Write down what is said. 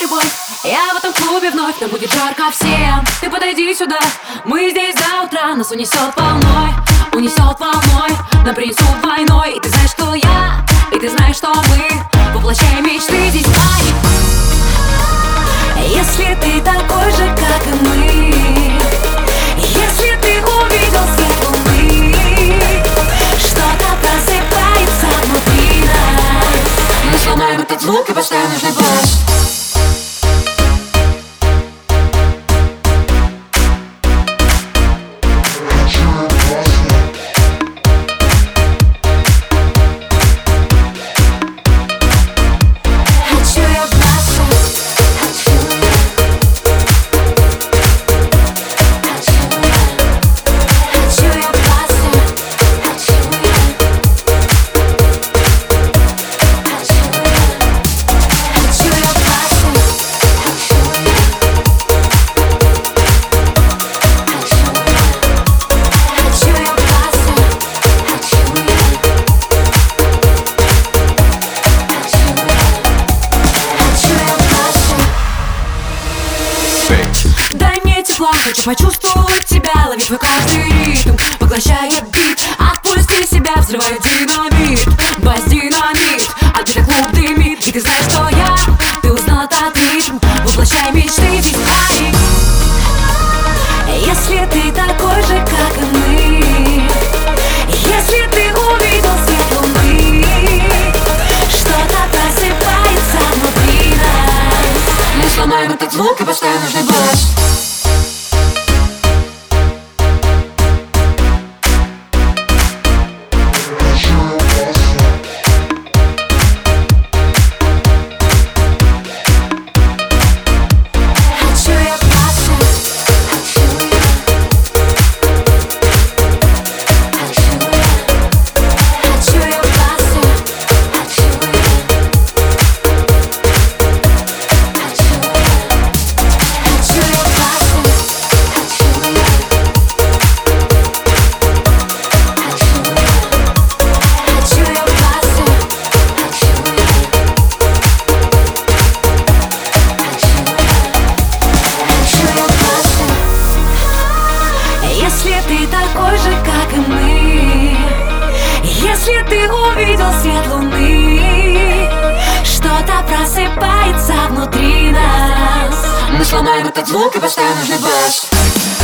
любовь. Я в этом клубе вновь, нам будет жарко всем. Ты подойди сюда, мы здесь до утра. Нас унесет волной, унесет волной. Нам принесут войной. И ты знаешь, что я, и ты знаешь, что мы Воплощаем мечты здесь. Мои Если ты такой же, как и мы Если ты увидел свет луны Что-то просыпается внутри нас. Мы сломаем этот звук и поставим нужный бас хочу почувствовать тебя Ловить твой каждый ритм, поглощая бит Отпусти себя, взрывай динамит Бас динамит, а где клуб дымит И ты знаешь, что я, ты узнал этот ритм. Воплощай мечты твои Если ты такой же, как и мы Если ты увидел свет луны Что-то просыпается внутри нас. Мы сломаем этот звук и поставим нужный такой же, как и мы. Если ты увидел свет луны Что-то просыпается внутри нас. Мы сломаем этот звук и поставим нужный бас